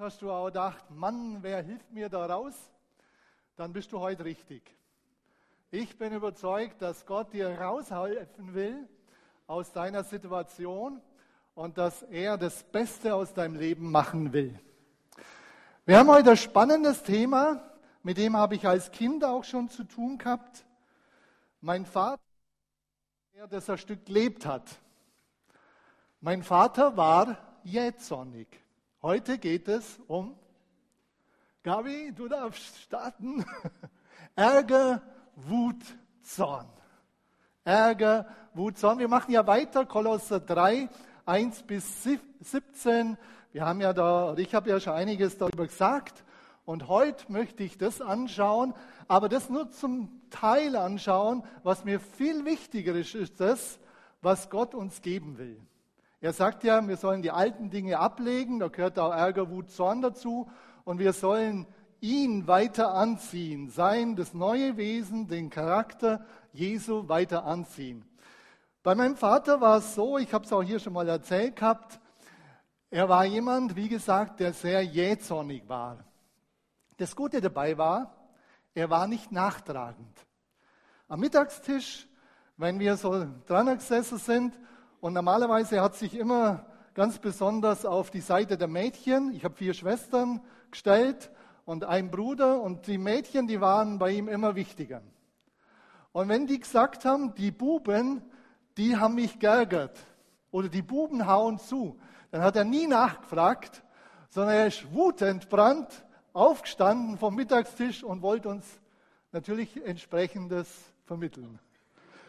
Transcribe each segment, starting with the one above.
Hast du auch gedacht, Mann, wer hilft mir da raus? Dann bist du heute richtig. Ich bin überzeugt, dass Gott dir raushelfen will aus deiner Situation und dass er das Beste aus deinem Leben machen will. Wir haben heute ein spannendes Thema, mit dem habe ich als Kind auch schon zu tun gehabt. Mein Vater, der das ein Stück gelebt hat. Mein Vater war jähzornig. Heute geht es um, Gabi, du darfst starten, Ärger, Wut, Zorn. Ärger, Wut, Zorn. Wir machen ja weiter, Kolosser 3, 1 bis 17. Wir haben ja da, ich habe ja schon einiges darüber gesagt. Und heute möchte ich das anschauen, aber das nur zum Teil anschauen. Was mir viel wichtiger ist, ist das, was Gott uns geben will. Er sagt ja, wir sollen die alten Dinge ablegen, da gehört auch Ärger, Wut, Zorn dazu. Und wir sollen ihn weiter anziehen, sein, das neue Wesen, den Charakter Jesu weiter anziehen. Bei meinem Vater war es so, ich habe es auch hier schon mal erzählt gehabt, er war jemand, wie gesagt, der sehr jähzornig war. Das Gute dabei war, er war nicht nachtragend. Am Mittagstisch, wenn wir so dran gesessen sind, und normalerweise hat sich immer ganz besonders auf die Seite der Mädchen, ich habe vier Schwestern gestellt, und ein Bruder und die Mädchen, die waren bei ihm immer wichtiger. Und wenn die gesagt haben, die Buben, die haben mich geärgert oder die Buben hauen zu, dann hat er nie nachgefragt, sondern er ist wutentbrannt aufgestanden vom Mittagstisch und wollte uns natürlich entsprechendes vermitteln.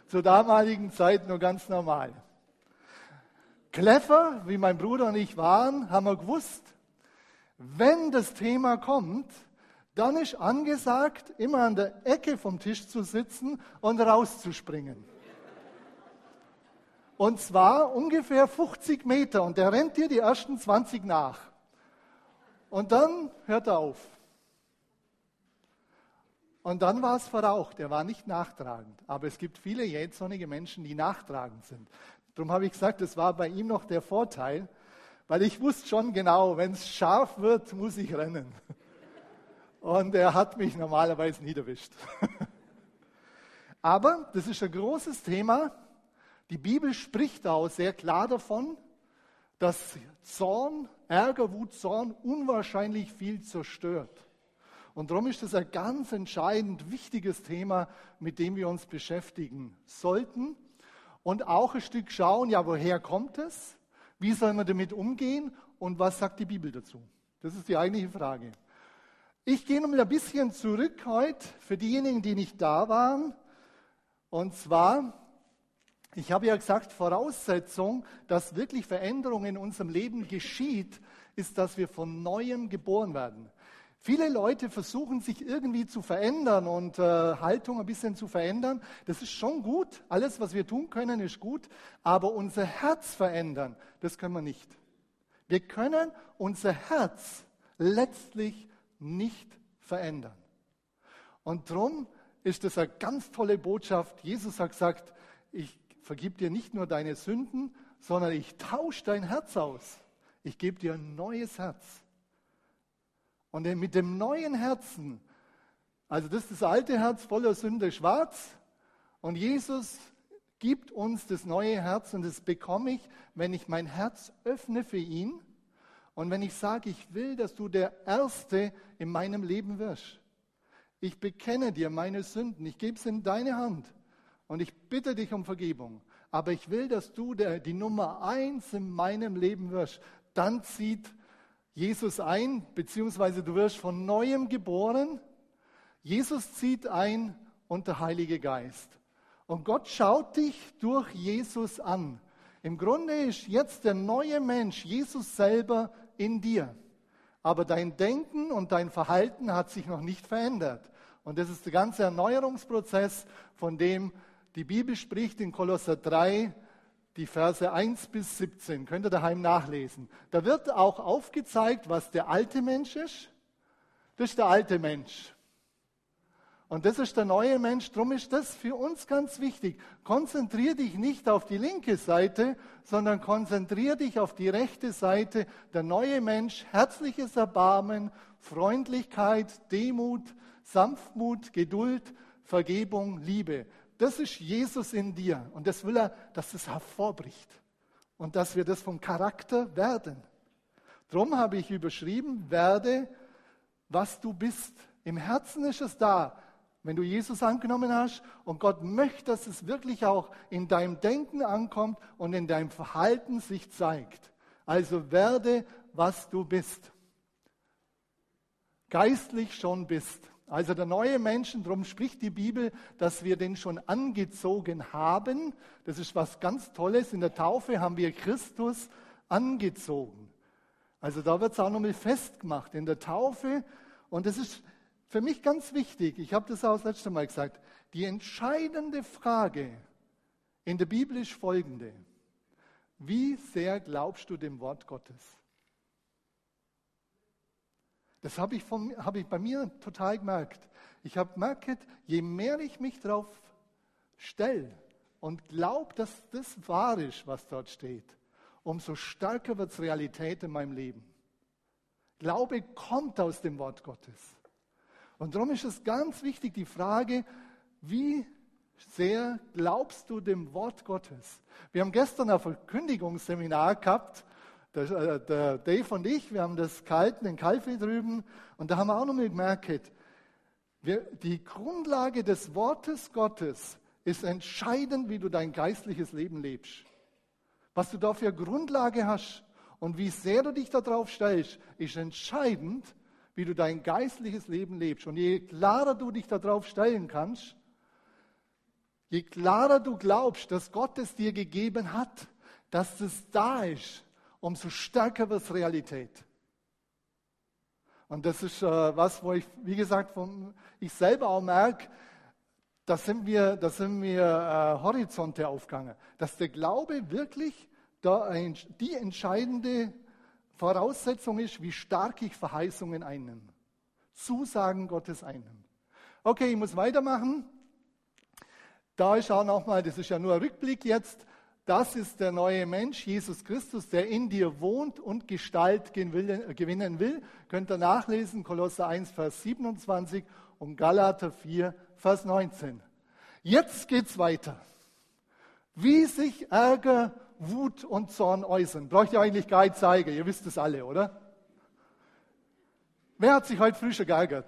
Zur damaligen Zeit nur ganz normal. Clever, wie mein Bruder und ich waren, haben wir gewusst, wenn das Thema kommt, dann ist angesagt, immer an der Ecke vom Tisch zu sitzen und rauszuspringen. Und zwar ungefähr 50 Meter und der rennt dir die ersten 20 nach. Und dann hört er auf. Und dann war es verraucht. Er war nicht nachtragend. Aber es gibt viele jähzornige Menschen, die nachtragend sind. Darum habe ich gesagt, das war bei ihm noch der Vorteil, weil ich wusste schon genau, wenn es scharf wird, muss ich rennen. Und er hat mich normalerweise nie erwischt. Aber das ist ein großes Thema. Die Bibel spricht auch sehr klar davon, dass Zorn, Ärger, Wut, Zorn unwahrscheinlich viel zerstört. Und darum ist das ein ganz entscheidend wichtiges Thema, mit dem wir uns beschäftigen sollten. Und auch ein Stück schauen, ja, woher kommt es? Wie soll man damit umgehen und was sagt die Bibel dazu? Das ist die eigentliche Frage. Ich gehe noch ein bisschen zurück heute für diejenigen, die nicht da waren. Und zwar, ich habe ja gesagt, Voraussetzung, dass wirklich Veränderung in unserem Leben geschieht, ist, dass wir von neuem geboren werden. Viele Leute versuchen sich irgendwie zu verändern und äh, Haltung ein bisschen zu verändern. Das ist schon gut. Alles, was wir tun können, ist gut. Aber unser Herz verändern, das können wir nicht. Wir können unser Herz letztlich nicht verändern. Und darum ist das eine ganz tolle Botschaft. Jesus hat gesagt, ich vergib dir nicht nur deine Sünden, sondern ich tausche dein Herz aus. Ich gebe dir ein neues Herz. Und mit dem neuen Herzen, also das ist das alte Herz voller Sünde schwarz, und Jesus gibt uns das neue Herz und das bekomme ich, wenn ich mein Herz öffne für ihn und wenn ich sage, ich will, dass du der Erste in meinem Leben wirst. Ich bekenne dir meine Sünden, ich gebe sie in deine Hand und ich bitte dich um Vergebung. Aber ich will, dass du der, die Nummer eins in meinem Leben wirst. Dann zieht Jesus ein, beziehungsweise du wirst von neuem geboren. Jesus zieht ein und der Heilige Geist. Und Gott schaut dich durch Jesus an. Im Grunde ist jetzt der neue Mensch, Jesus selber, in dir. Aber dein Denken und dein Verhalten hat sich noch nicht verändert. Und das ist der ganze Erneuerungsprozess, von dem die Bibel spricht in Kolosser 3, die Verse 1 bis 17. Könnt ihr daheim nachlesen. Da wird auch aufgezeigt, was der alte Mensch ist. Das ist der alte Mensch. Und das ist der neue Mensch. Darum ist das für uns ganz wichtig. Konzentrier dich nicht auf die linke Seite, sondern konzentrier dich auf die rechte Seite. Der neue Mensch, herzliches Erbarmen, Freundlichkeit, Demut, Sanftmut, Geduld, Vergebung, Liebe. Das ist Jesus in dir. Und das will er, dass es hervorbricht. Und dass wir das vom Charakter werden. Drum habe ich überschrieben, werde, was du bist. Im Herzen ist es da. Wenn du Jesus angenommen hast und Gott möchte, dass es wirklich auch in deinem Denken ankommt und in deinem Verhalten sich zeigt. Also werde, was du bist. Geistlich schon bist. Also der neue Menschen, darum spricht die Bibel, dass wir den schon angezogen haben. Das ist was ganz Tolles. In der Taufe haben wir Christus angezogen. Also da wird es auch nochmal festgemacht in der Taufe. Und das ist für mich ganz wichtig, ich habe das auch das letzte Mal gesagt, die entscheidende Frage in der Bibel ist folgende. Wie sehr glaubst du dem Wort Gottes? Das habe ich, hab ich bei mir total gemerkt. Ich habe gemerkt, je mehr ich mich darauf stelle und glaube, dass das wahr ist, was dort steht, umso stärker wird es Realität in meinem Leben. Glaube kommt aus dem Wort Gottes. Und darum ist es ganz wichtig, die Frage, wie sehr glaubst du dem Wort Gottes? Wir haben gestern ein Verkündigungsseminar gehabt, der, äh, der Dave und ich, wir haben das gehalten in Kalfi drüben und da haben wir auch nochmal gemerkt, wir, die Grundlage des Wortes Gottes ist entscheidend, wie du dein geistliches Leben lebst. Was du da für Grundlage hast und wie sehr du dich darauf stellst, ist entscheidend, wie du dein geistliches Leben lebst. Und je klarer du dich darauf stellen kannst, je klarer du glaubst, dass Gott es dir gegeben hat, dass es da ist, umso stärker wird es Realität. Und das ist äh, was, wo ich, wie gesagt, vom, ich selber auch merke, da sind wir, da sind wir äh, Horizonte aufgegangen, dass der Glaube wirklich ein, die entscheidende Voraussetzung ist, wie stark ich Verheißungen einnehme. Zusagen Gottes einnehme. Okay, ich muss weitermachen. Da ist auch nochmal, das ist ja nur ein Rückblick jetzt. Das ist der neue Mensch, Jesus Christus, der in dir wohnt und Gestalt gewinnen will. Könnt ihr nachlesen, Kolosser 1, Vers 27 und Galater 4, Vers 19. Jetzt geht's weiter. Wie sich Ärger Wut und Zorn äußern. Brauche ich eigentlich gar nicht zeigen, ihr wisst es alle, oder? Wer hat sich heute früh schon geärgert?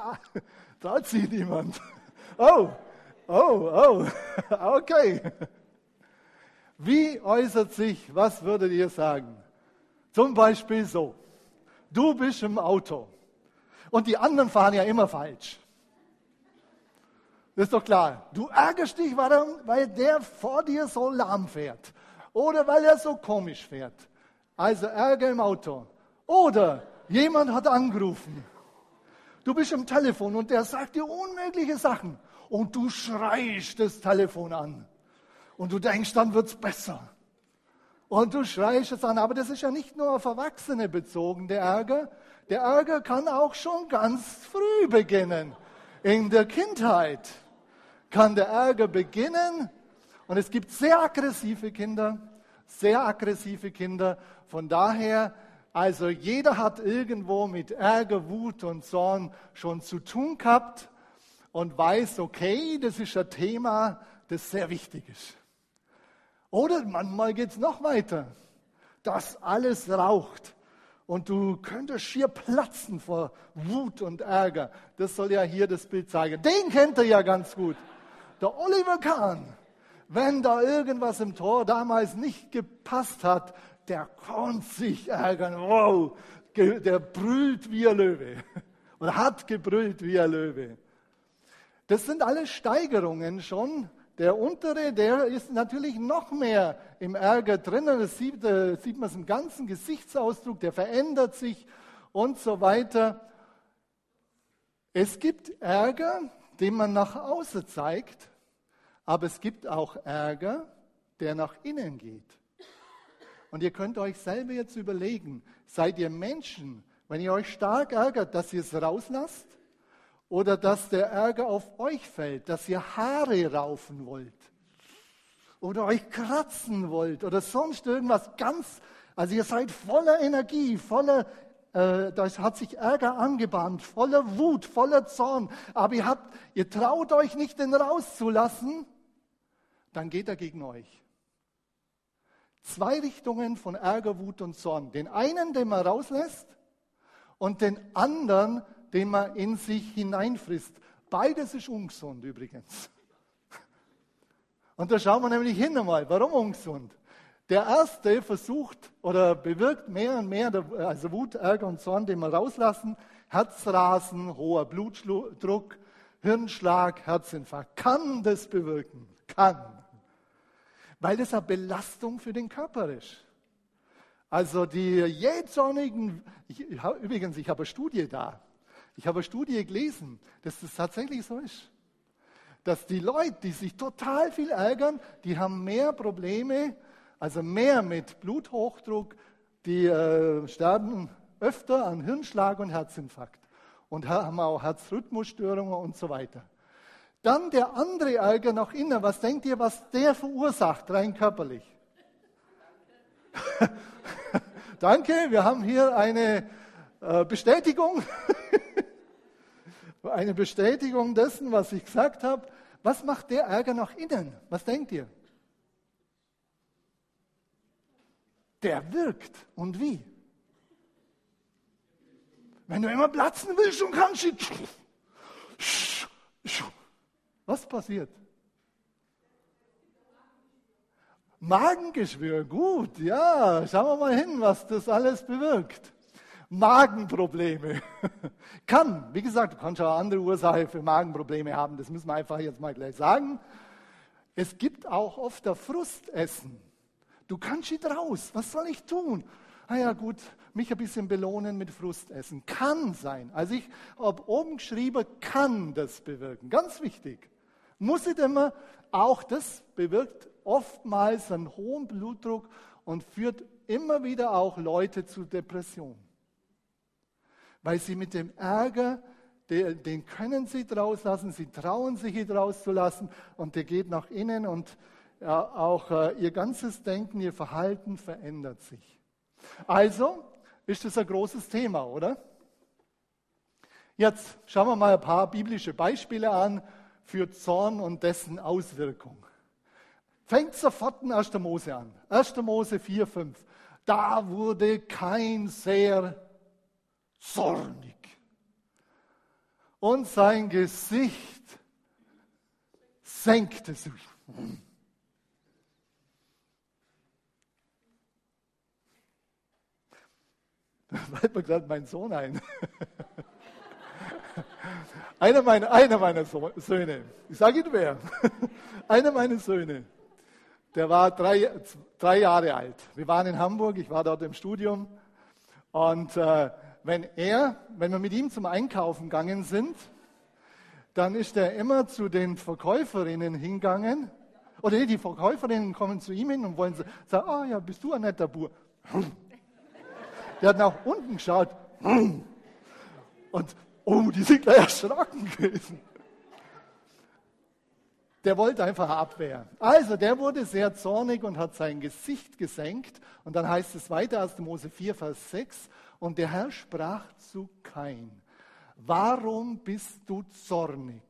Traut sich niemand. Oh, oh, oh, okay. Wie äußert sich, was würdet ihr sagen? Zum Beispiel so, du bist im Auto und die anderen fahren ja immer falsch. Das ist doch klar. Du ärgerst dich, weil der vor dir so lahm fährt. Oder weil er so komisch fährt. Also Ärger im Auto. Oder jemand hat angerufen. Du bist am Telefon und der sagt dir unmögliche Sachen. Und du schreist das Telefon an. Und du denkst, dann wird es besser. Und du schreist es an. Aber das ist ja nicht nur auf Erwachsene bezogen, der Ärger. Der Ärger kann auch schon ganz früh beginnen. In der Kindheit kann der Ärger beginnen und es gibt sehr aggressive Kinder, sehr aggressive Kinder. Von daher, also jeder hat irgendwo mit Ärger, Wut und Zorn schon zu tun gehabt und weiß, okay, das ist ein Thema, das sehr wichtig ist. Oder manchmal geht es noch weiter, dass alles raucht und du könntest schier platzen vor Wut und Ärger. Das soll ja hier das Bild zeigen. Den kennt er ja ganz gut. Der Oliver Kahn. Wenn da irgendwas im Tor damals nicht gepasst hat, der konnte sich ärgern. Wow, der brüllt wie ein Löwe. Oder hat gebrüllt wie ein Löwe. Das sind alles Steigerungen schon. Der untere, der ist natürlich noch mehr im Ärger drinnen. Das sieht, äh, sieht man es im ganzen Gesichtsausdruck, der verändert sich und so weiter. Es gibt Ärger, den man nach außen zeigt, aber es gibt auch Ärger, der nach innen geht. Und ihr könnt euch selber jetzt überlegen, seid ihr Menschen, wenn ihr euch stark ärgert, dass ihr es rauslasst? Oder dass der Ärger auf euch fällt, dass ihr Haare raufen wollt oder euch kratzen wollt oder sonst irgendwas ganz, also ihr seid voller Energie, voller, äh, da hat sich Ärger angebahnt, voller Wut, voller Zorn, aber ihr habt, ihr traut euch nicht, den rauszulassen, dann geht er gegen euch. Zwei Richtungen von Ärger, Wut und Zorn. Den einen, den man rauslässt, und den anderen, den man in sich hineinfrisst. Beides ist ungesund übrigens. Und da schauen wir nämlich hin einmal, warum ungesund? Der erste versucht oder bewirkt mehr und mehr, also Wut, Ärger und Zorn, den wir rauslassen, Herzrasen, hoher Blutdruck, Hirnschlag, Herzinfarkt. Kann das bewirken? Kann. Weil das eine Belastung für den Körper ist. Also die jähzornigen, übrigens, ich habe eine Studie da. Ich habe eine Studie gelesen, dass das tatsächlich so ist. Dass die Leute, die sich total viel ärgern, die haben mehr Probleme, also mehr mit Bluthochdruck, die äh, sterben öfter an Hirnschlag und Herzinfarkt und haben auch Herzrhythmusstörungen und so weiter. Dann der andere Ärger nach innen. Was denkt ihr, was der verursacht, rein körperlich? Danke, wir haben hier eine äh, Bestätigung. eine Bestätigung dessen, was ich gesagt habe. Was macht der Ärger nach innen? Was denkt ihr? Der wirkt. Und wie? Wenn du immer platzen willst und kannst, was passiert? Magengeschwür, gut, ja, schauen wir mal hin, was das alles bewirkt. Magenprobleme. Kann, wie gesagt, du kannst auch andere Ursachen für Magenprobleme haben, das müssen wir einfach jetzt mal gleich sagen. Es gibt auch oft der Frustessen. Du kannst nicht raus, was soll ich tun? Ah ja, gut, mich ein bisschen belohnen mit Frustessen. Kann sein. Also ich habe oben geschrieben, kann das bewirken. Ganz wichtig. Muss nicht immer, auch das bewirkt oftmals einen hohen Blutdruck und führt immer wieder auch Leute zu Depressionen. Weil sie mit dem Ärger, den können sie draus lassen, sie trauen sich ihn rauszulassen und der geht nach innen und auch äh, ihr ganzes Denken, ihr Verhalten verändert sich. Also ist das ein großes Thema, oder? Jetzt schauen wir mal ein paar biblische Beispiele an für Zorn und dessen Auswirkung. Fängt sofort in 1. Mose an. 1. Mose 4, 5. Da wurde kein sehr zornig. Und sein Gesicht senkte sich. Da fällt mir gerade mein Sohn ein. Einer meiner, einer meiner Söhne, ich sage Ihnen wer, einer meiner Söhne, der war drei, drei Jahre alt. Wir waren in Hamburg, ich war dort im Studium. Und äh, wenn er, wenn wir mit ihm zum Einkaufen gegangen sind, dann ist er immer zu den Verkäuferinnen hingegangen. Oder die Verkäuferinnen kommen zu ihm hin und wollen sagen, ah oh, ja, bist du ein netter Bur. Der hat nach unten geschaut. Und oh, die sind gleich erschrocken gewesen. Der wollte einfach abwehren. Also, der wurde sehr zornig und hat sein Gesicht gesenkt. Und dann heißt es weiter aus Mose 4, Vers 6. Und der Herr sprach zu Kain, warum bist du zornig?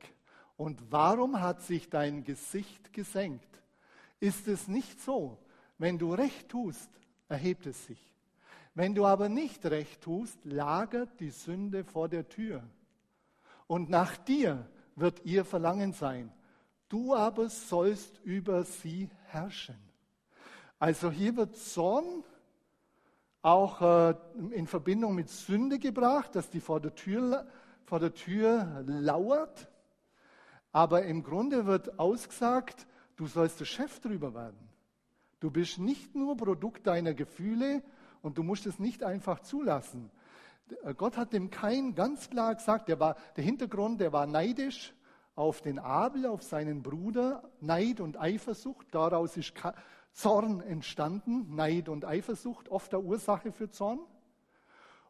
Und warum hat sich dein Gesicht gesenkt? Ist es nicht so, wenn du recht tust, erhebt es sich. Wenn du aber nicht recht tust, lagert die Sünde vor der Tür. Und nach dir wird ihr Verlangen sein du aber sollst über sie herrschen. Also hier wird Zorn auch äh, in Verbindung mit Sünde gebracht, dass die vor der, Tür, vor der Tür lauert. Aber im Grunde wird ausgesagt, du sollst der Chef drüber werden. Du bist nicht nur Produkt deiner Gefühle und du musst es nicht einfach zulassen. Gott hat dem Kain ganz klar gesagt, der, war, der Hintergrund, der war neidisch, auf den Abel, auf seinen Bruder, Neid und Eifersucht. Daraus ist Zorn entstanden, Neid und Eifersucht, oft der Ursache für Zorn.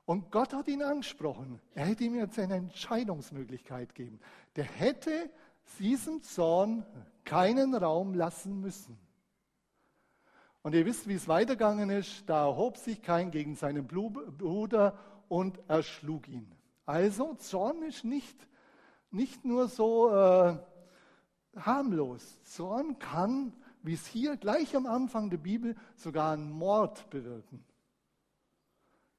Und Gott hat ihn angesprochen. Er hätte ihm jetzt eine Entscheidungsmöglichkeit gegeben. Der hätte diesem Zorn keinen Raum lassen müssen. Und ihr wisst, wie es weitergegangen ist. Da erhob sich kein gegen seinen Bruder und erschlug ihn. Also Zorn ist nicht, nicht nur so äh, harmlos. Zorn kann, wie es hier gleich am Anfang der Bibel, sogar einen Mord bewirken,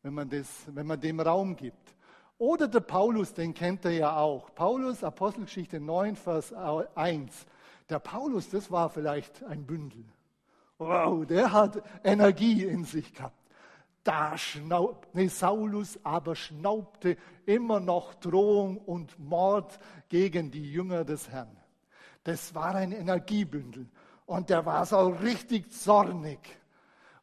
wenn man, das, wenn man dem Raum gibt. Oder der Paulus, den kennt er ja auch. Paulus, Apostelgeschichte 9, Vers 1. Der Paulus, das war vielleicht ein Bündel. Wow, der hat Energie in sich gehabt. Da schnaub, nee, Saulus aber schnaubte immer noch Drohung und Mord gegen die Jünger des Herrn. Das war ein Energiebündel. Und der war so richtig zornig.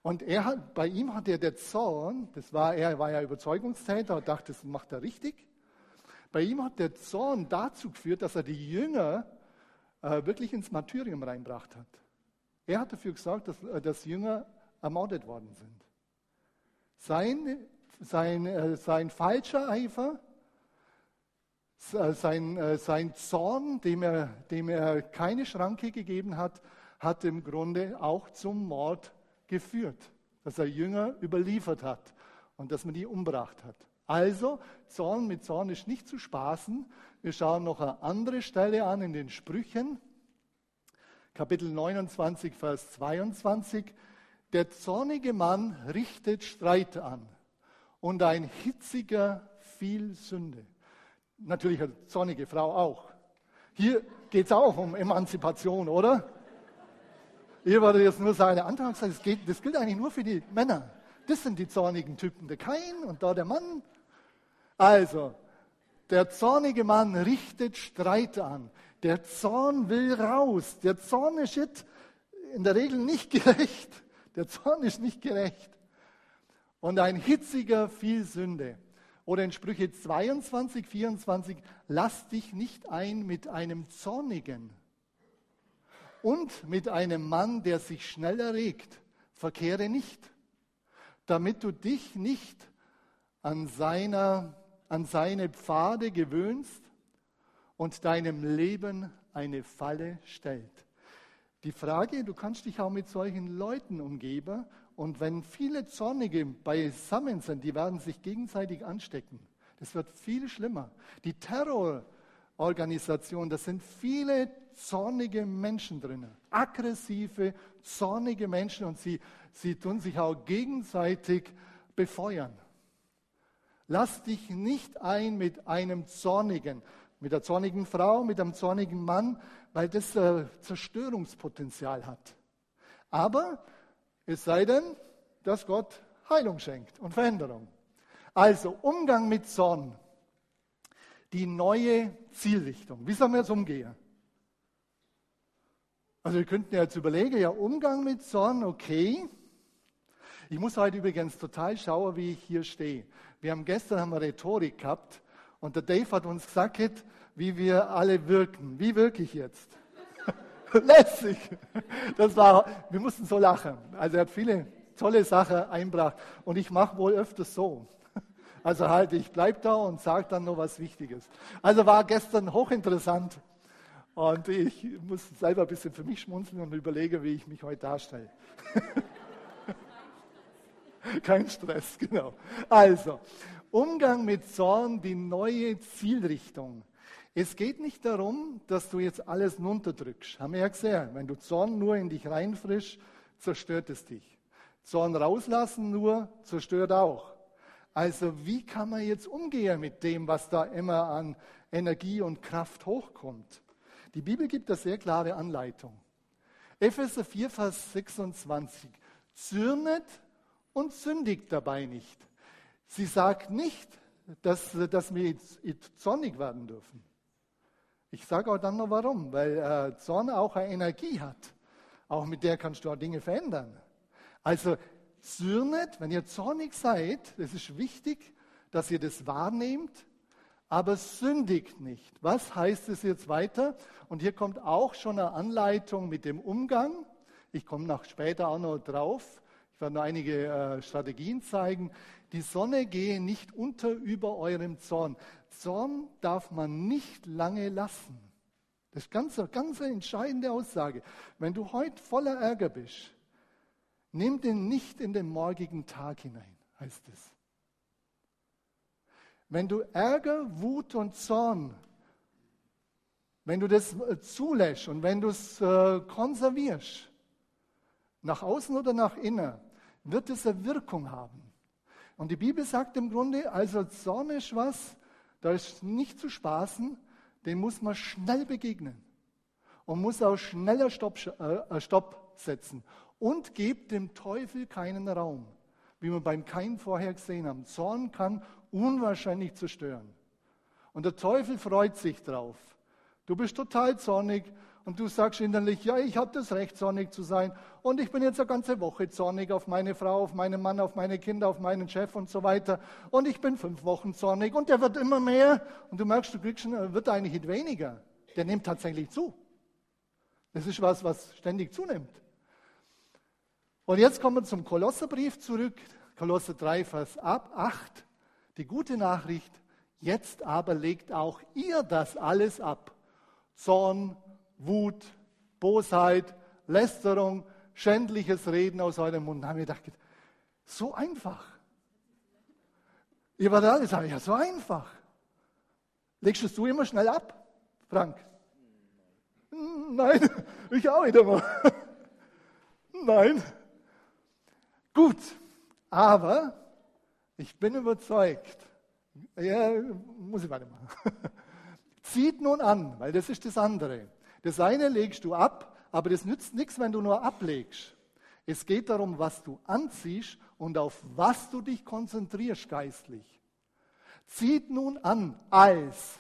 Und er hat, bei ihm hat er der Zorn, das war, er war ja Überzeugungstäter und dachte, das macht er richtig. Bei ihm hat der Zorn dazu geführt, dass er die Jünger äh, wirklich ins Martyrium reinbracht hat. Er hat dafür gesorgt, dass, äh, dass Jünger ermordet worden sind. Sein, sein, äh, sein falscher Eifer, sein, äh, sein Zorn, dem er, dem er keine Schranke gegeben hat, hat im Grunde auch zum Mord geführt, dass er Jünger überliefert hat und dass man die umbracht hat. Also, Zorn mit Zorn ist nicht zu spaßen. Wir schauen noch eine andere Stelle an in den Sprüchen. Kapitel 29, Vers 22. Der zornige Mann richtet Streit an und ein hitziger viel Sünde. Natürlich eine zornige Frau auch. Hier geht es auch um Emanzipation, oder? Ihr würde jetzt nur sagen, der Antrag sagt, das, geht, das gilt eigentlich nur für die Männer. Das sind die zornigen Typen, der Kain und da der Mann. Also, der zornige Mann richtet Streit an. Der Zorn will raus. Der Zorn ist in der Regel nicht gerecht. Der Zorn ist nicht gerecht. Und ein hitziger viel Sünde. Oder in Sprüche 22, 24, lass dich nicht ein mit einem Zornigen und mit einem Mann, der sich schnell erregt. Verkehre nicht, damit du dich nicht an, seiner, an seine Pfade gewöhnst und deinem Leben eine Falle stellt. Die Frage, du kannst dich auch mit solchen Leuten umgeben und wenn viele Zornige beisammen sind, die werden sich gegenseitig anstecken. Das wird viel schlimmer. Die Terrororganisation, das sind viele zornige Menschen drin. Aggressive, zornige Menschen und sie, sie tun sich auch gegenseitig befeuern. Lass dich nicht ein mit einem Zornigen mit der zornigen Frau, mit dem zornigen Mann, weil das äh, Zerstörungspotenzial hat. Aber es sei denn, dass Gott Heilung schenkt und Veränderung. Also Umgang mit Zorn, die neue Zielrichtung. Wie sollen wir jetzt umgehen? Also wir könnten ja jetzt überlegen, ja Umgang mit Zorn, okay. Ich muss heute übrigens total schauen, wie ich hier stehe. Wir haben gestern haben wir Rhetorik gehabt und der Dave hat uns gesagt, wie wir alle wirken. Wie wirke ich jetzt? Lässig. Das war, wir mussten so lachen. Also er hat viele tolle Sachen einbracht. Und ich mache wohl öfters so. Also halt, ich bleibe da und sage dann noch was Wichtiges. Also war gestern hochinteressant. Und ich muss selber ein bisschen für mich schmunzeln und überlege, wie ich mich heute darstelle. Kein Stress, genau. Also, Umgang mit Zorn, die neue Zielrichtung. Es geht nicht darum, dass du jetzt alles runterdrückst. Haben wir ja gesehen. Wenn du Zorn nur in dich reinfrischst, zerstört es dich. Zorn rauslassen nur, zerstört auch. Also wie kann man jetzt umgehen mit dem, was da immer an Energie und Kraft hochkommt? Die Bibel gibt da sehr klare Anleitung. Epheser 4, Vers 26. Zürnet und sündigt dabei nicht. Sie sagt nicht, dass, dass wir zornig werden dürfen. Ich sage auch dann noch warum, weil äh, Zorn auch eine Energie hat. Auch mit der kannst du auch Dinge verändern. Also zürnet, wenn ihr zornig seid, es ist wichtig, dass ihr das wahrnehmt, aber sündigt nicht. Was heißt es jetzt weiter? Und hier kommt auch schon eine Anleitung mit dem Umgang. Ich komme noch später auch noch drauf. Ich werde nur einige äh, Strategien zeigen. Die Sonne gehe nicht unter über eurem Zorn. Zorn darf man nicht lange lassen. Das ist ganz, ganz eine entscheidende Aussage. Wenn du heute voller Ärger bist, nimm den nicht in den morgigen Tag hinein, heißt es. Wenn du Ärger, Wut und Zorn, wenn du das äh, zulässt und wenn du es äh, konservierst, nach außen oder nach innen, wird es eine Wirkung haben. Und die Bibel sagt im Grunde, also Zorn ist was, da ist nicht zu spaßen, den muss man schnell begegnen und muss auch schneller Stopp, äh, Stopp setzen und gibt dem Teufel keinen Raum, wie wir beim Kain vorher gesehen haben. Zorn kann unwahrscheinlich zerstören. Und der Teufel freut sich drauf. Du bist total zornig und du sagst innerlich, ja, ich habe das Recht, zornig zu sein. Und ich bin jetzt eine ganze Woche zornig auf meine Frau, auf meinen Mann, auf meine Kinder, auf meinen Chef und so weiter. Und ich bin fünf Wochen zornig und der wird immer mehr. Und du merkst, du kriegst schon, er wird eigentlich nicht weniger. Der nimmt tatsächlich zu. Das ist was, was ständig zunimmt. Und jetzt kommen wir zum Kolosserbrief zurück. Kolosser 3, Vers 8. Die gute Nachricht, jetzt aber legt auch ihr das alles ab. Zorn, Wut, Bosheit, Lästerung, schändliches Reden aus eurem Mund. Da haben wir gedacht, so einfach. Ihr wart alle sagen, ja, so einfach. Legst du immer schnell ab, Frank? Nein, ich auch nicht immer. Nein. Gut, aber ich bin überzeugt, ja, muss ich weitermachen. Zieht nun an, weil das ist das andere. Das eine legst du ab, aber das nützt nichts, wenn du nur ablegst. Es geht darum, was du anziehst und auf was du dich konzentrierst geistlich. Zieht nun an als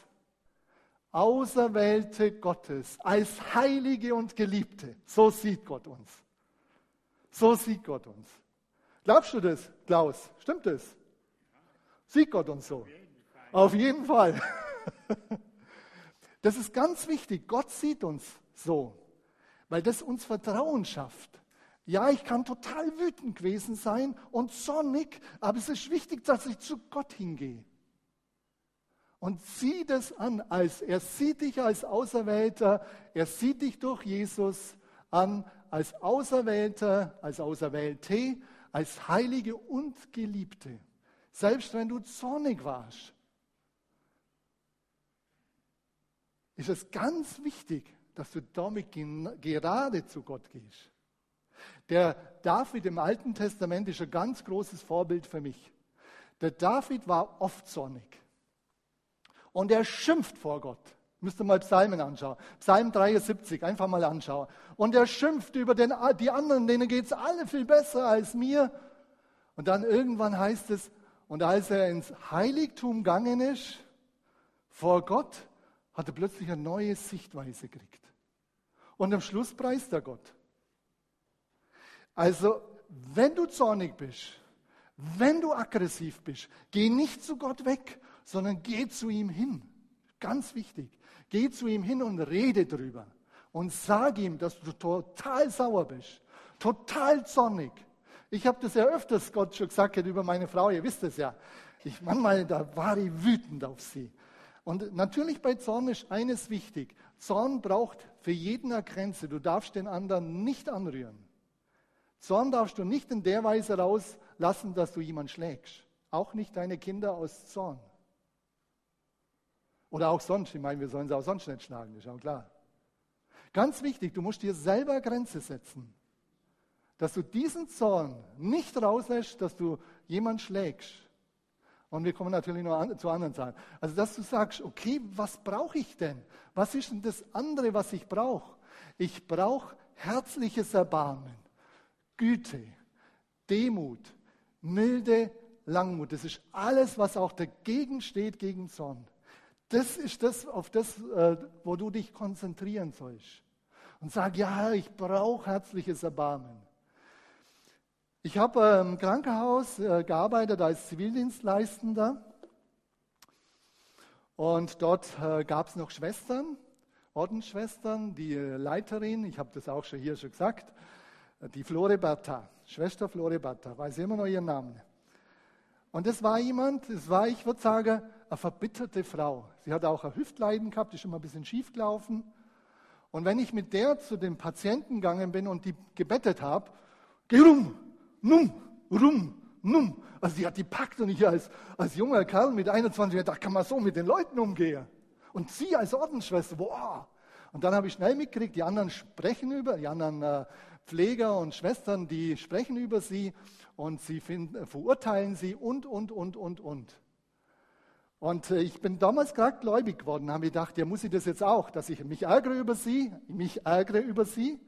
Auserwählte Gottes, als Heilige und Geliebte. So sieht Gott uns. So sieht Gott uns. Glaubst du das, Klaus? Stimmt das? Sieht Gott uns so? Auf jeden Fall. Auf jeden Fall. Das ist ganz wichtig. Gott sieht uns so, weil das uns Vertrauen schafft. Ja, ich kann total wütend gewesen sein und zornig, aber es ist wichtig, dass ich zu Gott hingehe. Und sieh das an, als er sieht dich als Auserwählter, er sieht dich durch Jesus an als Auserwählter, als Auserwählte, als Heilige und Geliebte. Selbst wenn du zornig warst, ist es ganz wichtig, dass du damit gerade zu Gott gehst. Der David im Alten Testament ist ein ganz großes Vorbild für mich. Der David war oft zornig. Und er schimpft vor Gott. Müsst ihr mal Psalmen anschauen. Psalm 73, einfach mal anschauen. Und er schimpft über den, die anderen, denen geht es alle viel besser als mir. Und dann irgendwann heißt es, und als er ins Heiligtum gegangen ist, vor Gott, hat er plötzlich eine neue Sichtweise gekriegt. Und am Schluss preist er Gott. Also, wenn du zornig bist, wenn du aggressiv bist, geh nicht zu Gott weg, sondern geh zu ihm hin. Ganz wichtig. Geh zu ihm hin und rede drüber. Und sag ihm, dass du total sauer bist, total zornig. Ich habe das ja öfters Gott schon gesagt über meine Frau, ihr wisst es ja. Ich, manchmal, da war ich wütend auf sie. Und natürlich bei Zorn ist eines wichtig. Zorn braucht für jeden eine Grenze. Du darfst den anderen nicht anrühren. Zorn darfst du nicht in der Weise rauslassen, dass du jemanden schlägst. Auch nicht deine Kinder aus Zorn. Oder auch sonst. Ich meine, wir sollen sie auch sonst nicht schlagen, ist auch klar. Ganz wichtig, du musst dir selber Grenze setzen. Dass du diesen Zorn nicht rauslässt, dass du jemanden schlägst. Und wir kommen natürlich noch an, zu anderen Zahlen. Also, dass du sagst, okay, was brauche ich denn? Was ist denn das andere, was ich brauche? Ich brauche herzliches Erbarmen, Güte, Demut, milde Langmut. Das ist alles, was auch dagegen steht gegen Zorn. Das ist das, auf das, äh, wo du dich konzentrieren sollst. Und sag, ja, ich brauche herzliches Erbarmen. Ich habe äh, im Krankenhaus äh, gearbeitet als Zivildienstleistender und dort äh, gab es noch Schwestern, Ordensschwestern, die Leiterin, ich habe das auch schon hier schon gesagt, die Flore Bertha, Schwester Flore Bertha, weiß immer noch ihren Namen. Und das war jemand, das war, ich würde sagen, eine verbitterte Frau. Sie hat auch ein Hüftleiden gehabt, ist mal ein bisschen schief gelaufen. Und wenn ich mit der zu den Patienten gegangen bin und die gebettet habe, geh rum, num, rum, num. Also die hat die packt und ich als, als junger Kerl mit 21, da kann man so mit den Leuten umgehen. Und sie als Ordensschwester, boah. Und dann habe ich schnell mitgekriegt, die anderen sprechen über, die anderen äh, Pfleger und Schwestern, die sprechen über sie und sie finden, verurteilen sie und, und, und, und, und. Und äh, ich bin damals gerade gläubig geworden, habe gedacht, ja, muss ich das jetzt auch, dass ich mich ärgere über sie, mich ärgere über sie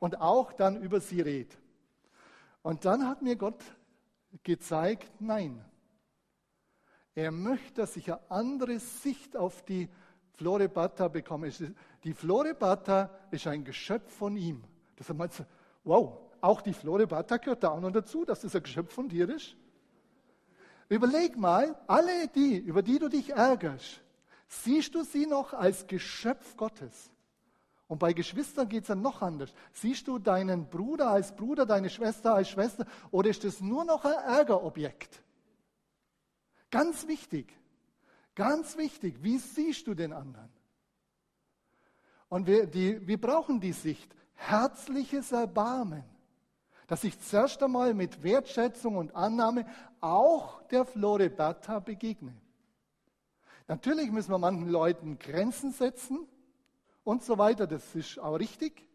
und auch dann über sie rede. Und dann hat mir Gott gezeigt, nein. Er möchte, dass ich eine andere Sicht auf die Florebata bekomme. Die Florebata ist ein Geschöpf von ihm. Das hat man so, wow, auch die Florebata gehört da auch noch dazu, dass das ein Geschöpf von dir ist. Überleg mal, alle die, über die du dich ärgerst, siehst du sie noch als Geschöpf Gottes? Und bei Geschwistern geht es dann noch anders. Siehst du deinen Bruder als Bruder, deine Schwester als Schwester oder ist das nur noch ein Ärgerobjekt? Ganz wichtig, ganz wichtig, wie siehst du den anderen? Und wir, die, wir brauchen die Sicht, herzliches Erbarmen, dass ich zuerst einmal mit Wertschätzung und Annahme auch der Floreberta begegne. Natürlich müssen wir manchen Leuten Grenzen setzen, und so weiter. Das ist auch richtig.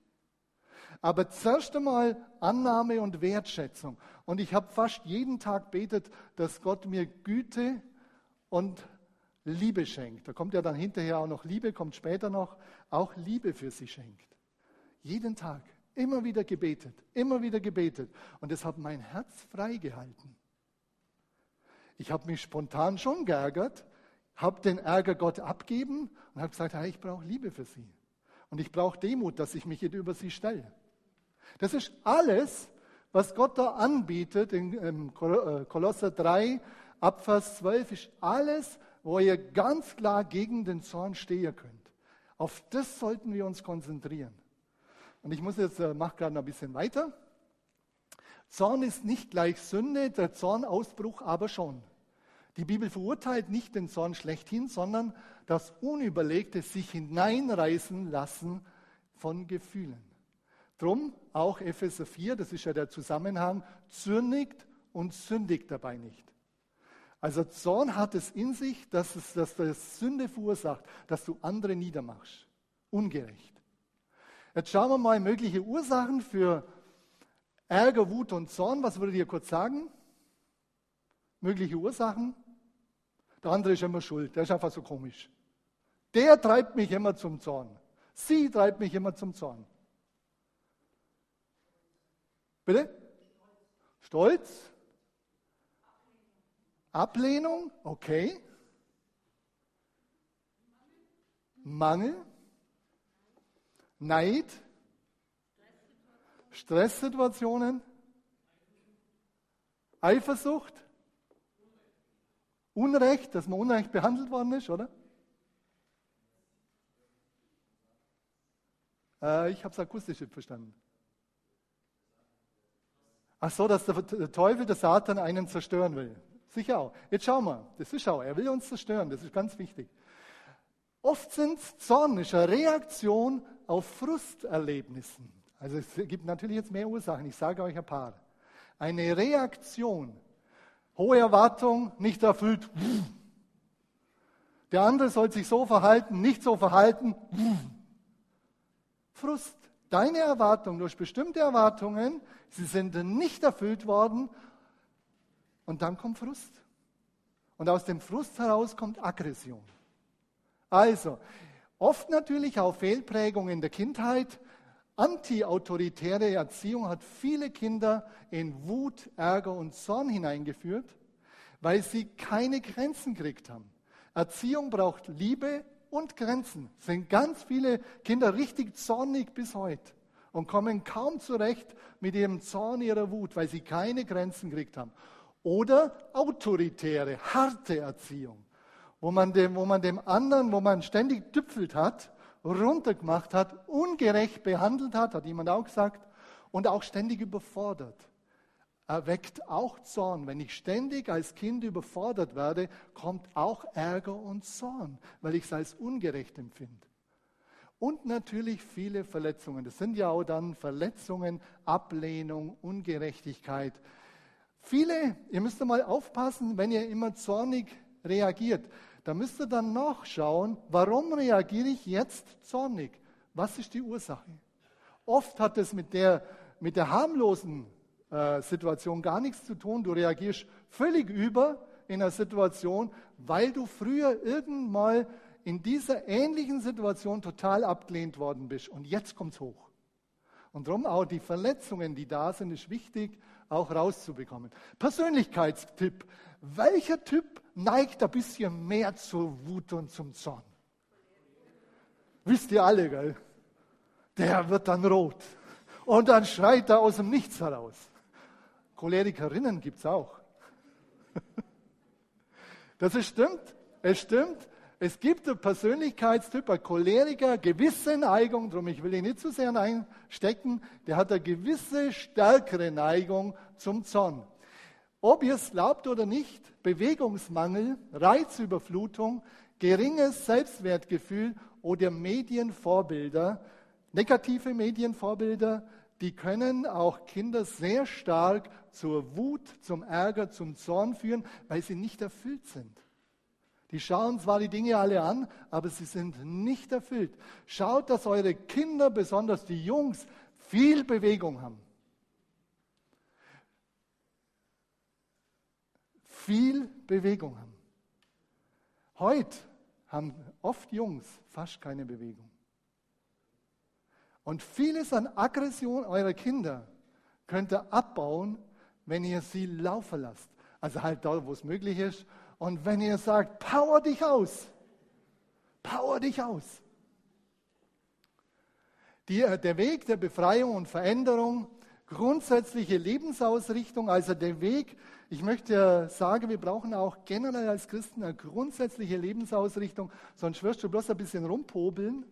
Aber zuerst einmal Annahme und Wertschätzung. Und ich habe fast jeden Tag betet, dass Gott mir Güte und Liebe schenkt. Da kommt ja dann hinterher auch noch Liebe, kommt später noch, auch Liebe für sie schenkt. Jeden Tag. Immer wieder gebetet, immer wieder gebetet. Und das hat mein Herz freigehalten. Ich habe mich spontan schon geärgert, habe den Ärger Gott abgeben und habe gesagt, hey, ich brauche Liebe für sie. Und ich brauche Demut, dass ich mich über sie stelle. Das ist alles, was Gott da anbietet in, in äh, Kolosser 3, Abvers 12, ist alles, wo ihr ganz klar gegen den Zorn stehen könnt. Auf das sollten wir uns konzentrieren. Und ich muss jetzt, äh, mache gerade noch ein bisschen weiter. Zorn ist nicht gleich Sünde, der Zornausbruch aber schon. Die Bibel verurteilt nicht den Zorn schlechthin, sondern das Unüberlegte sich hineinreißen lassen von Gefühlen. Drum auch Epheser 4, das ist ja der Zusammenhang, zürnigt und sündigt dabei nicht. Also Zorn hat es in sich, dass es dass das Sünde verursacht, dass du andere niedermachst. Ungerecht. Jetzt schauen wir mal mögliche Ursachen für Ärger, Wut und Zorn. Was würdet ihr kurz sagen? Mögliche Ursachen? Der andere ist immer schuld, der ist einfach so komisch. Der treibt mich immer zum Zorn. Sie treibt mich immer zum Zorn. Bitte? Stolz? Ablehnung? Okay. Mangel? Neid? Stresssituationen? Eifersucht? Unrecht, dass man unrecht behandelt worden ist, oder? Äh, ich habe es akustisch nicht verstanden. Ach so, dass der Teufel, der Satan einen zerstören will. Sicher auch. Jetzt schauen wir, das ist auch, er will uns zerstören, das ist ganz wichtig. Oft sind Zorn ist eine Reaktion auf Frusterlebnissen. Also es gibt natürlich jetzt mehr Ursachen, ich sage euch ein paar. Eine Reaktion Hohe Erwartung, nicht erfüllt. Der andere soll sich so verhalten, nicht so verhalten. Frust. Deine Erwartungen, durch bestimmte Erwartungen, sie sind nicht erfüllt worden und dann kommt Frust. Und aus dem Frust heraus kommt Aggression. Also, oft natürlich auch Fehlprägungen in der Kindheit, Anti-autoritäre Erziehung hat viele Kinder in Wut, Ärger und Zorn hineingeführt, weil sie keine Grenzen gekriegt haben. Erziehung braucht Liebe und Grenzen. Es sind ganz viele Kinder richtig zornig bis heute und kommen kaum zurecht mit ihrem Zorn, ihrer Wut, weil sie keine Grenzen gekriegt haben. Oder autoritäre, harte Erziehung, wo man dem, wo man dem anderen, wo man ständig düpfelt hat runtergemacht hat, ungerecht behandelt hat, hat jemand auch gesagt, und auch ständig überfordert. Erweckt auch Zorn. Wenn ich ständig als Kind überfordert werde, kommt auch Ärger und Zorn, weil ich es als ungerecht empfinde. Und natürlich viele Verletzungen. Das sind ja auch dann Verletzungen, Ablehnung, Ungerechtigkeit. Viele, ihr müsst mal aufpassen, wenn ihr immer zornig reagiert. Da müsst ihr dann noch schauen, warum reagiere ich jetzt zornig? Was ist die Ursache? Oft hat es mit der, mit der harmlosen äh, Situation gar nichts zu tun. Du reagierst völlig über in einer Situation, weil du früher irgendwann mal in dieser ähnlichen Situation total abgelehnt worden bist. Und jetzt kommt es hoch. Und darum auch die Verletzungen, die da sind, ist wichtig, auch rauszubekommen. Persönlichkeitstipp. Welcher Typ neigt ein bisschen mehr zur Wut und zum Zorn? Wisst ihr alle, gell? Der wird dann rot. Und dann schreit er aus dem Nichts heraus. Cholerikerinnen gibt es auch. Das ist stimmt. Es stimmt. Es gibt einen Persönlichkeitstyp, ein Choleriker, gewisse Neigung, darum ich will ihn nicht zu sehr einstecken, der hat eine gewisse stärkere Neigung zum Zorn. Ob ihr es glaubt oder nicht, Bewegungsmangel, Reizüberflutung, geringes Selbstwertgefühl oder Medienvorbilder, negative Medienvorbilder, die können auch Kinder sehr stark zur Wut, zum Ärger, zum Zorn führen, weil sie nicht erfüllt sind. Die schauen zwar die Dinge alle an, aber sie sind nicht erfüllt. Schaut, dass eure Kinder, besonders die Jungs, viel Bewegung haben. Viel Bewegung haben. Heute haben oft Jungs fast keine Bewegung. Und vieles an Aggression eurer Kinder könnt ihr abbauen, wenn ihr sie laufen lasst. Also halt da, wo es möglich ist und wenn ihr sagt, power dich aus, power dich aus. Die, der Weg der Befreiung und Veränderung, grundsätzliche Lebensausrichtung, also der Weg, ich möchte sagen, wir brauchen auch generell als Christen eine grundsätzliche Lebensausrichtung, sonst wirst du bloß ein bisschen rumpobeln,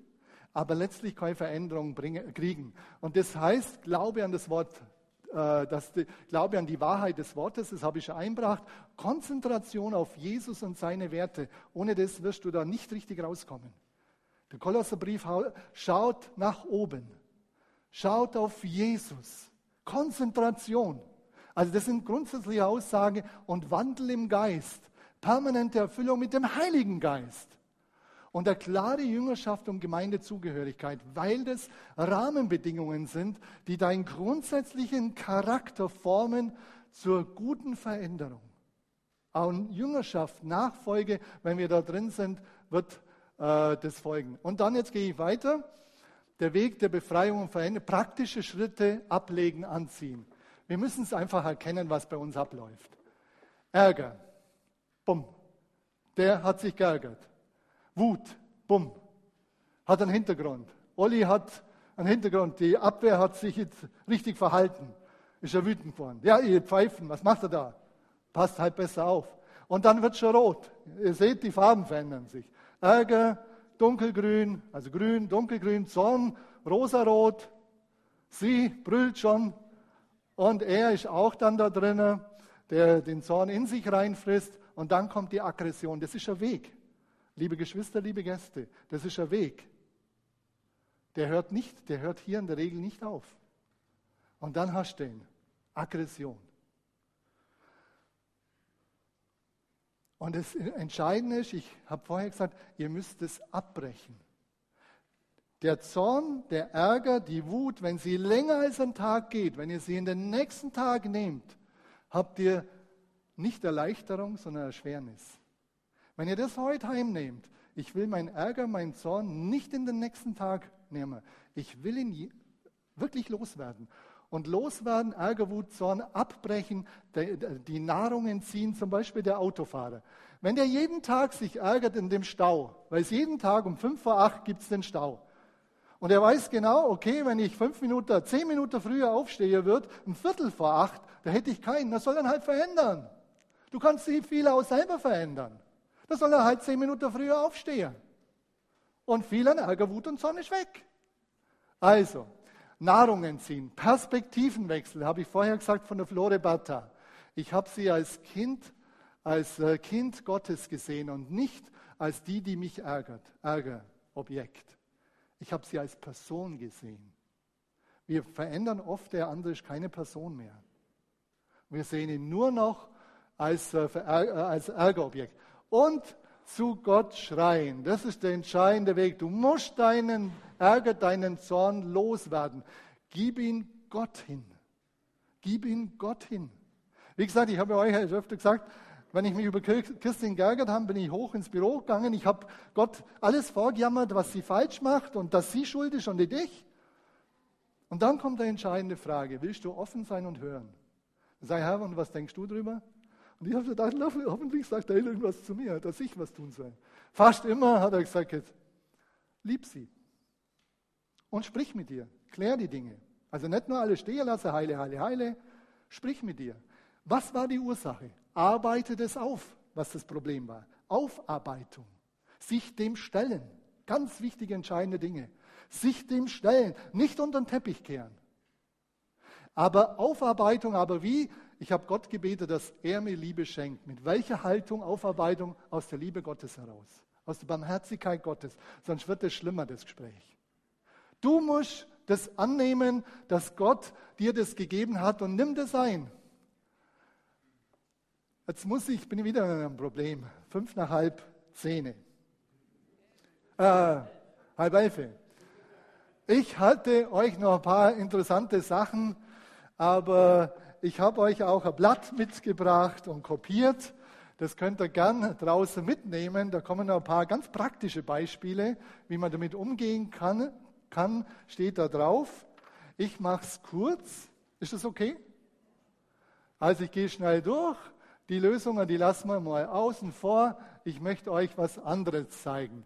aber letztlich keine Veränderung bringen, kriegen. Und das heißt, glaube an das Wort äh, das Glaube an die Wahrheit des Wortes, das habe ich schon einbracht. Konzentration auf Jesus und seine Werte. Ohne das wirst du da nicht richtig rauskommen. Der Kolosserbrief schaut nach oben. Schaut auf Jesus. Konzentration. Also das sind grundsätzliche Aussagen und Wandel im Geist. Permanente Erfüllung mit dem Heiligen Geist und eine klare Jüngerschaft und Gemeindezugehörigkeit, weil das Rahmenbedingungen sind, die deinen grundsätzlichen Charakter formen zur guten Veränderung. Auch Jüngerschaft, Nachfolge, wenn wir da drin sind, wird äh, das folgen. Und dann jetzt gehe ich weiter. Der Weg der Befreiung und Veränderung, praktische Schritte ablegen, anziehen. Wir müssen es einfach erkennen, was bei uns abläuft. Ärger. Bumm. Der hat sich geärgert. Wut, bumm, hat einen Hintergrund. Olli hat einen Hintergrund. Die Abwehr hat sich jetzt richtig verhalten. Ist er wütend geworden. Ja, ihr Pfeifen, was macht er da? Passt halt besser auf. Und dann wird schon rot. Ihr seht, die Farben verändern sich. Ärger, dunkelgrün, also grün, dunkelgrün, Zorn, rosarot. Sie brüllt schon. Und er ist auch dann da drinnen, der den Zorn in sich reinfrisst. Und dann kommt die Aggression. Das ist ein Weg. Liebe Geschwister, liebe Gäste, das ist ein Weg. Der hört nicht, der hört hier in der Regel nicht auf. Und dann hast du den. Aggression. Und das Entscheidende ist, ich habe vorher gesagt, ihr müsst es abbrechen. Der Zorn, der Ärger, die Wut, wenn sie länger als ein Tag geht, wenn ihr sie in den nächsten Tag nehmt, habt ihr nicht Erleichterung, sondern Erschwernis. Wenn ihr das heute heimnehmt, ich will meinen Ärger, meinen Zorn nicht in den nächsten Tag nehmen. Ich will ihn wirklich loswerden. Und loswerden, Ärger, Wut, Zorn, abbrechen, die Nahrung entziehen, zum Beispiel der Autofahrer. Wenn der jeden Tag sich ärgert in dem Stau, weil es jeden Tag um fünf vor acht gibt es den Stau. Und er weiß genau, okay, wenn ich fünf Minuten, zehn Minuten früher aufstehe wird, ein Viertel vor acht, da hätte ich keinen. Das soll dann halt verändern. Du kannst sie viel auch selber verändern. Da soll er halt zehn Minuten früher aufstehen. Und viel an Ärger, Wut und Zorn ist weg. Also, Nahrung entziehen, Perspektivenwechsel, habe ich vorher gesagt von der Flore Bata. Ich habe sie als Kind, als äh, Kind Gottes gesehen und nicht als die, die mich ärgert, Ärgerobjekt. Ich habe sie als Person gesehen. Wir verändern oft, der andere ist keine Person mehr. Wir sehen ihn nur noch als, äh, äh als Ärgerobjekt. Und zu Gott schreien. Das ist der entscheidende Weg. Du musst deinen Ärger, deinen Zorn loswerden. Gib ihn Gott hin. Gib ihn Gott hin. Wie gesagt, ich habe euch öfter gesagt, wenn ich mich über Christin geärgert habe, bin ich hoch ins Büro gegangen. Ich habe Gott alles vorgejammert, was sie falsch macht und dass sie schuld ist und nicht ich. Und dann kommt die entscheidende Frage: Willst du offen sein und hören? Sei Herr, und was denkst du drüber? Und ich habe gedacht, hoffentlich sagt er irgendwas zu mir, dass ich was tun soll. Fast immer hat er gesagt, lieb sie und sprich mit dir, klär die Dinge. Also nicht nur alle stehen lassen, heile, heile, heile, sprich mit dir. Was war die Ursache? Arbeite das auf, was das Problem war. Aufarbeitung. Sich dem stellen. Ganz wichtige, entscheidende Dinge. Sich dem stellen. Nicht unter den Teppich kehren. Aber Aufarbeitung, aber wie? Ich habe Gott gebetet, dass er mir Liebe schenkt. Mit welcher Haltung Aufarbeitung? Aus der Liebe Gottes heraus. Aus der Barmherzigkeit Gottes. Sonst wird es schlimmer, das Gespräch. Du musst das annehmen, dass Gott dir das gegeben hat und nimm das ein. Jetzt muss ich, bin ich wieder in einem Problem. Fünf nach halb Zähne. Äh, halb elf. Ich halte euch noch ein paar interessante Sachen, aber ich habe euch auch ein Blatt mitgebracht und kopiert. Das könnt ihr gern draußen mitnehmen. Da kommen noch ein paar ganz praktische Beispiele, wie man damit umgehen kann. kann steht da drauf. Ich mache es kurz. Ist das okay? Also ich gehe schnell durch. Die Lösungen, die lassen wir mal außen vor. Ich möchte euch was anderes zeigen.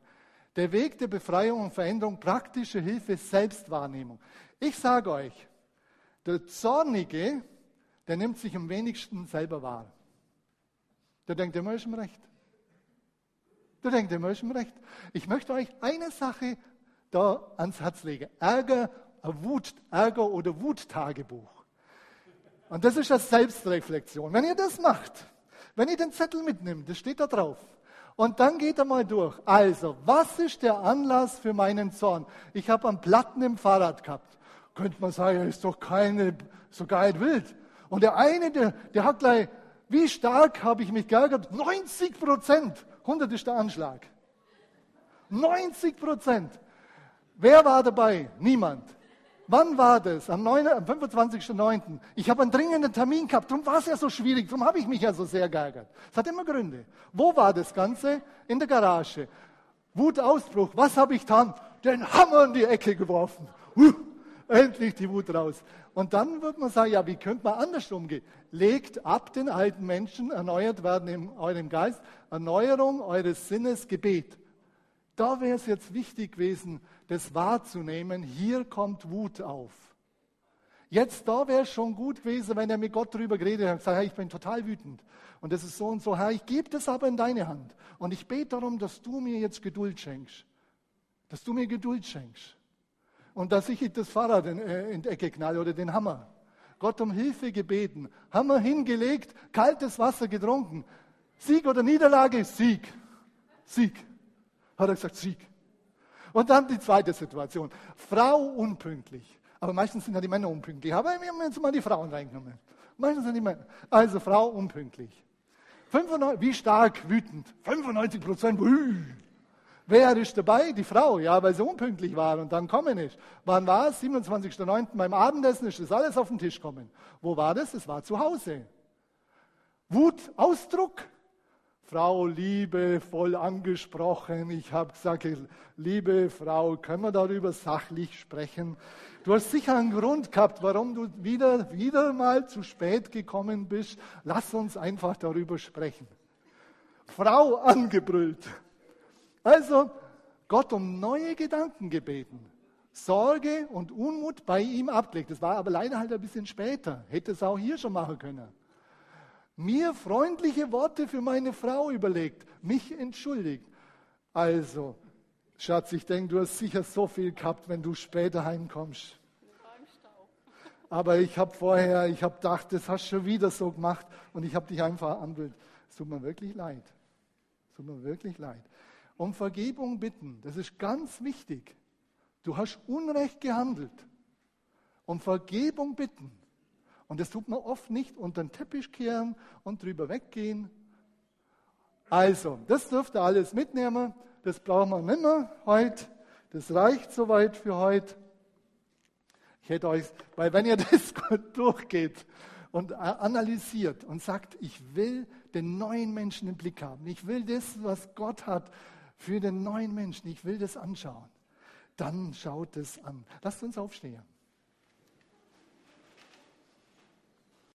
Der Weg der Befreiung und Veränderung, praktische Hilfe, Selbstwahrnehmung. Ich sage euch, der Zornige, der nimmt sich am wenigsten selber wahr. Der denkt immer, ist im Recht. Der denkt immer, ist im Recht. Ich möchte euch eine Sache da ans Herz legen. Ärger, Wut, Ärger oder Wuttagebuch. Und das ist eine Selbstreflexion. Wenn ihr das macht, wenn ihr den Zettel mitnimmt, das steht da drauf, und dann geht er mal durch. Also, was ist der Anlass für meinen Zorn? Ich habe einen Platten im Fahrrad gehabt. Könnte man sagen, er ist doch keine, so geil wild. Und der eine, der, der hat gleich, wie stark habe ich mich geärgert? 90 Prozent. 100 ist der Anschlag. 90 Prozent. Wer war dabei? Niemand. Wann war das? Am, am 25.09. Ich habe einen dringenden Termin gehabt. Darum war es ja so schwierig. Darum habe ich mich ja so sehr geärgert. Es hat immer Gründe. Wo war das Ganze? In der Garage. Wutausbruch. Was habe ich getan? Den Hammer in die Ecke geworfen. Endlich die Wut raus. Und dann wird man sagen, ja, wie könnte man anders umgehen? Legt ab den alten Menschen, erneuert werden in eurem Geist, Erneuerung eures Sinnes, Gebet. Da wäre es jetzt wichtig gewesen, das wahrzunehmen. Hier kommt Wut auf. Jetzt da wäre es schon gut gewesen, wenn er mit Gott darüber geredet hat und gesagt, hey, ich bin total wütend. Und das ist so und so, Herr, ich gebe das aber in deine Hand. Und ich bete darum, dass du mir jetzt Geduld schenkst. Dass du mir Geduld schenkst und dass ich das Fahrrad in, äh, in die Ecke knall oder den Hammer. Gott um Hilfe gebeten, Hammer hingelegt, kaltes Wasser getrunken. Sieg oder Niederlage? Sieg. Sieg. Hat er gesagt, Sieg. Und dann die zweite Situation. Frau unpünktlich. Aber meistens sind ja die Männer unpünktlich. Aber wir haben jetzt mal die Frauen reingenommen. Meistens sind die Männer. Also Frau unpünktlich. 95, wie stark wütend? 95 Prozent. Wer ist dabei? Die Frau, ja, weil sie unpünktlich war und dann kommen ist. Wann war es? 27.09. beim Abendessen ist das alles auf den Tisch gekommen. Wo war das? Es war zu Hause. Wutausdruck. Frau liebevoll angesprochen. Ich habe gesagt, liebe Frau, können wir darüber sachlich sprechen? Du hast sicher einen Grund gehabt, warum du wieder, wieder mal zu spät gekommen bist. Lass uns einfach darüber sprechen. Frau angebrüllt. Also Gott um neue Gedanken gebeten. Sorge und Unmut bei ihm abgelegt. Das war aber leider halt ein bisschen später. Hätte es auch hier schon machen können. Mir freundliche Worte für meine Frau überlegt, mich entschuldigt. Also, Schatz, ich denke, du hast sicher so viel gehabt, wenn du später heimkommst. aber ich habe vorher, ich habe gedacht, das hast du schon wieder so gemacht und ich habe dich einfach anbildet. Es tut mir wirklich leid. Es tut mir wirklich leid. Um Vergebung bitten, das ist ganz wichtig. Du hast Unrecht gehandelt. Um Vergebung bitten. Und das tut man oft nicht unter den Teppich kehren und drüber weggehen. Also, das dürft ihr alles mitnehmen. Das brauchen wir nicht mehr heute. Das reicht soweit für heute. Ich hätte euch, weil wenn ihr das gut durchgeht und analysiert und sagt, ich will den neuen Menschen im Blick haben, ich will das, was Gott hat für den neuen Menschen, ich will das anschauen, dann schaut es an. Lasst uns aufstehen.